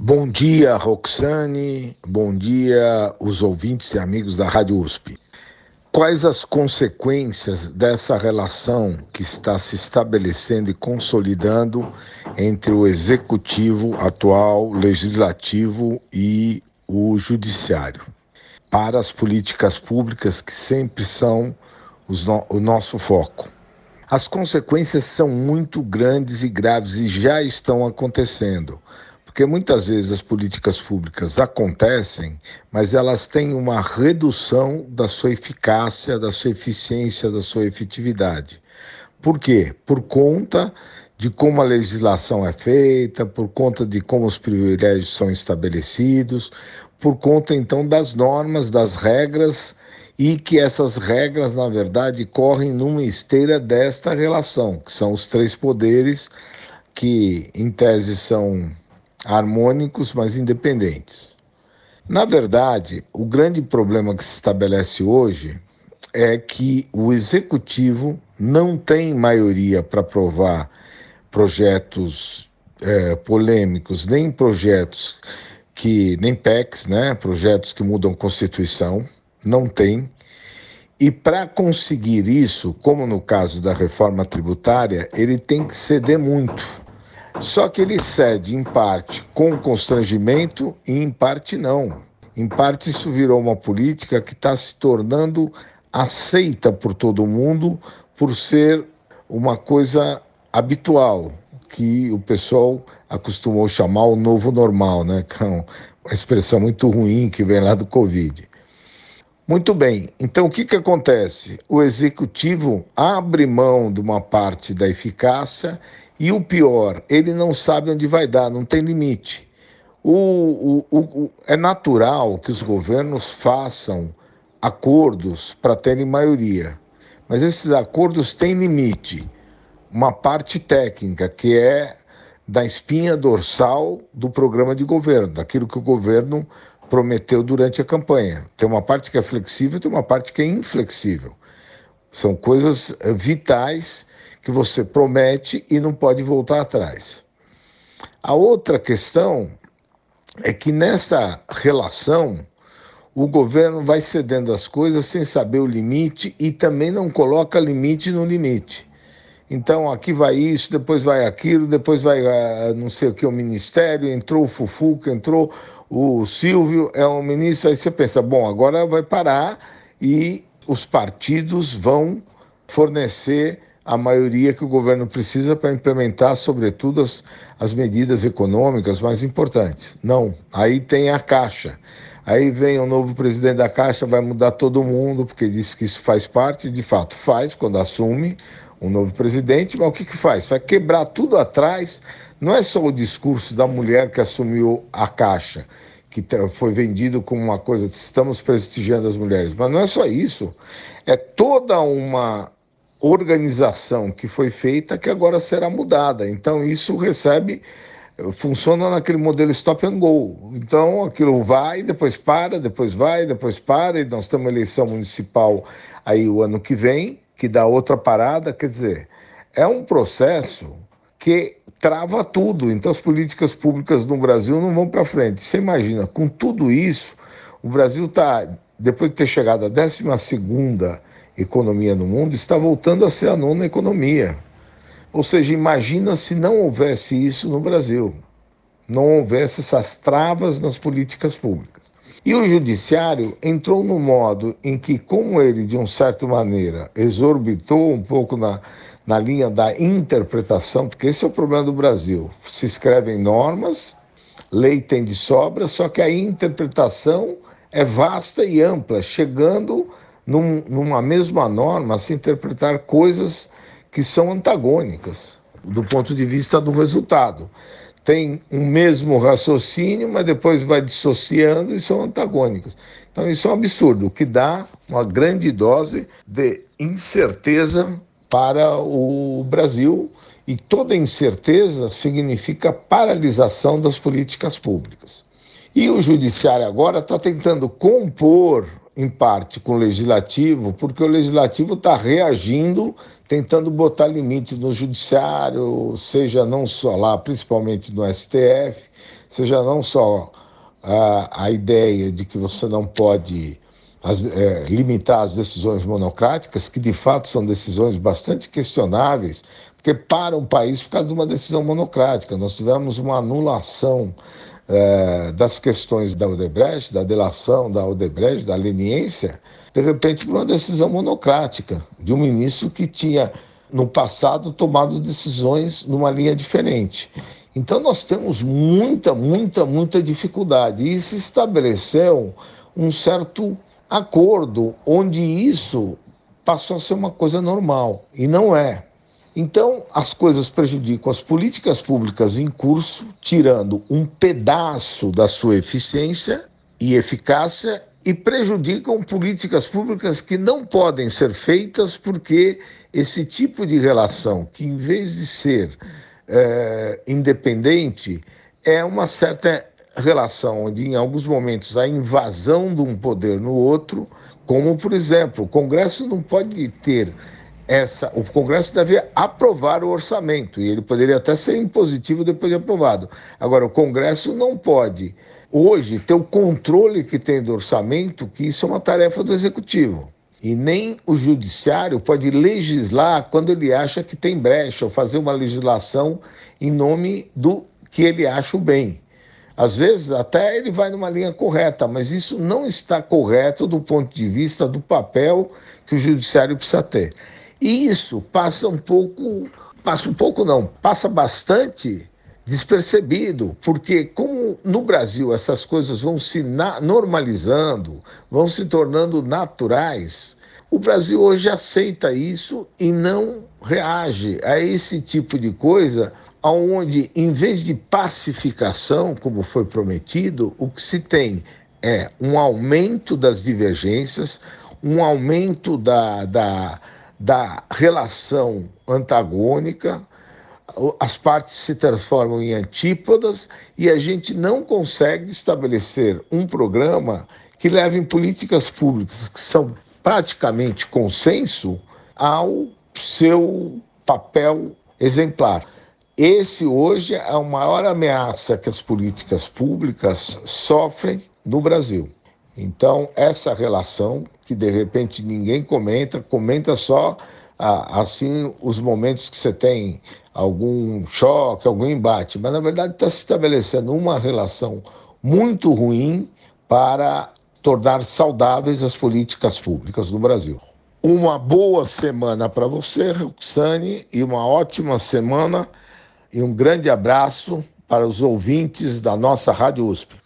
Bom dia, Roxane. Bom dia, os ouvintes e amigos da Rádio USP. Quais as consequências dessa relação que está se estabelecendo e consolidando entre o executivo atual, legislativo e o judiciário para as políticas públicas que sempre são no o nosso foco? As consequências são muito grandes e graves e já estão acontecendo. Porque muitas vezes as políticas públicas acontecem, mas elas têm uma redução da sua eficácia, da sua eficiência, da sua efetividade. Por quê? Por conta de como a legislação é feita, por conta de como os privilégios são estabelecidos, por conta então das normas, das regras e que essas regras, na verdade, correm numa esteira desta relação, que são os três poderes que, em tese, são harmônicos, mas independentes. Na verdade, o grande problema que se estabelece hoje é que o executivo não tem maioria para aprovar projetos é, polêmicos, nem projetos que, nem PECs, né, projetos que mudam a Constituição, não tem. E para conseguir isso, como no caso da reforma tributária, ele tem que ceder muito. Só que ele cede em parte com constrangimento e em parte não. Em parte isso virou uma política que está se tornando aceita por todo mundo por ser uma coisa habitual, que o pessoal acostumou chamar o novo normal, né? Que é uma expressão muito ruim que vem lá do Covid. Muito bem, então o que, que acontece? O executivo abre mão de uma parte da eficácia e o pior, ele não sabe onde vai dar, não tem limite. O, o, o, é natural que os governos façam acordos para terem maioria, mas esses acordos têm limite. Uma parte técnica, que é da espinha dorsal do programa de governo, daquilo que o governo prometeu durante a campanha. Tem uma parte que é flexível, tem uma parte que é inflexível. São coisas eh, vitais que você promete e não pode voltar atrás. A outra questão é que nessa relação o governo vai cedendo as coisas sem saber o limite e também não coloca limite no limite. Então aqui vai isso, depois vai aquilo, depois vai uh, não sei o que o ministério, entrou o Fufuca, entrou o Silvio, é um ministro, aí você pensa, bom, agora vai parar e os partidos vão fornecer a maioria que o governo precisa para implementar, sobretudo, as, as medidas econômicas mais importantes. Não, aí tem a Caixa. Aí vem o novo presidente da Caixa, vai mudar todo mundo, porque diz que isso faz parte, de fato faz, quando assume um novo presidente, mas o que, que faz? Vai quebrar tudo atrás. Não é só o discurso da mulher que assumiu a Caixa, que foi vendido como uma coisa, estamos prestigiando as mulheres, mas não é só isso. É toda uma organização que foi feita que agora será mudada. Então, isso recebe, funciona naquele modelo stop and go. Então, aquilo vai, depois para, depois vai, depois para, e nós temos uma eleição municipal aí o ano que vem, que dá outra parada. Quer dizer, é um processo que trava tudo. Então, as políticas públicas no Brasil não vão para frente. Você imagina, com tudo isso, o Brasil está, depois de ter chegado à 12 segunda economia no mundo, está voltando a ser a nona economia. Ou seja, imagina se não houvesse isso no Brasil, não houvesse essas travas nas políticas públicas. E o judiciário entrou no modo em que, como ele, de uma certa maneira, exorbitou um pouco na, na linha da interpretação, porque esse é o problema do Brasil. Se escrevem normas, lei tem de sobra, só que a interpretação é vasta e ampla, chegando num, numa mesma norma, se interpretar coisas que são antagônicas do ponto de vista do resultado. Tem um mesmo raciocínio, mas depois vai dissociando e são antagônicas. Então, isso é um absurdo, o que dá uma grande dose de incerteza para o Brasil, e toda incerteza significa paralisação das políticas públicas. E o judiciário agora está tentando compor em parte com o legislativo, porque o legislativo está reagindo, tentando botar limite no judiciário, seja não só lá, principalmente no STF, seja não só a, a ideia de que você não pode as, é, limitar as decisões monocráticas, que de fato são decisões bastante questionáveis, porque para um país por causa de uma decisão monocrática. Nós tivemos uma anulação é, das questões da Odebrecht, da delação da Odebrecht, da leniência, de repente por uma decisão monocrática de um ministro que tinha no passado tomado decisões numa linha diferente. Então nós temos muita, muita, muita dificuldade e se estabeleceu um certo acordo onde isso passou a ser uma coisa normal e não é. Então, as coisas prejudicam as políticas públicas em curso, tirando um pedaço da sua eficiência e eficácia e prejudicam políticas públicas que não podem ser feitas porque esse tipo de relação, que em vez de ser é, independente, é uma certa relação onde, em alguns momentos, a invasão de um poder no outro, como, por exemplo, o Congresso não pode ter essa. O Congresso deve aprovar o orçamento, e ele poderia até ser impositivo depois de aprovado. Agora, o Congresso não pode, hoje, ter o controle que tem do orçamento, que isso é uma tarefa do Executivo. E nem o judiciário pode legislar quando ele acha que tem brecha, ou fazer uma legislação em nome do que ele acha o bem. Às vezes até ele vai numa linha correta, mas isso não está correto do ponto de vista do papel que o judiciário precisa ter. E isso passa um pouco, passa um pouco não, passa bastante despercebido, porque como no Brasil essas coisas vão se normalizando, vão se tornando naturais, o Brasil hoje aceita isso e não reage a esse tipo de coisa onde, em vez de pacificação, como foi prometido, o que se tem é um aumento das divergências, um aumento da, da, da relação antagônica, as partes se transformam em antípodas e a gente não consegue estabelecer um programa que leve políticas públicas que são praticamente consenso ao seu papel exemplar. Esse hoje é a maior ameaça que as políticas públicas sofrem no Brasil. Então, essa relação que de repente ninguém comenta, comenta só ah, assim os momentos que você tem algum choque, algum embate, mas na verdade está se estabelecendo uma relação muito ruim para tornar saudáveis as políticas públicas no Brasil. Uma boa semana para você, Roxane, e uma ótima semana e um grande abraço para os ouvintes da nossa Rádio USP.